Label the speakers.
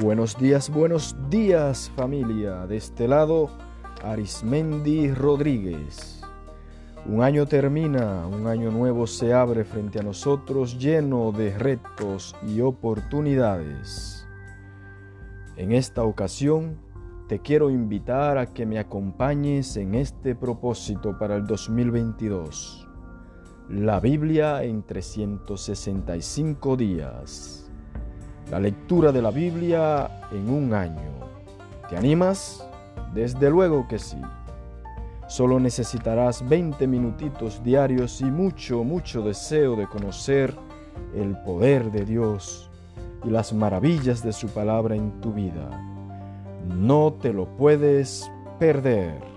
Speaker 1: Buenos días, buenos días familia. De este lado, Arismendi Rodríguez. Un año termina, un año nuevo se abre frente a nosotros lleno de retos y oportunidades. En esta ocasión, te quiero invitar a que me acompañes en este propósito para el 2022. La Biblia en 365 días la lectura de la Biblia en un año. ¿Te animas? Desde luego que sí. Solo necesitarás 20 minutitos diarios y mucho, mucho deseo de conocer el poder de Dios y las maravillas de su palabra en tu vida. No te lo puedes perder.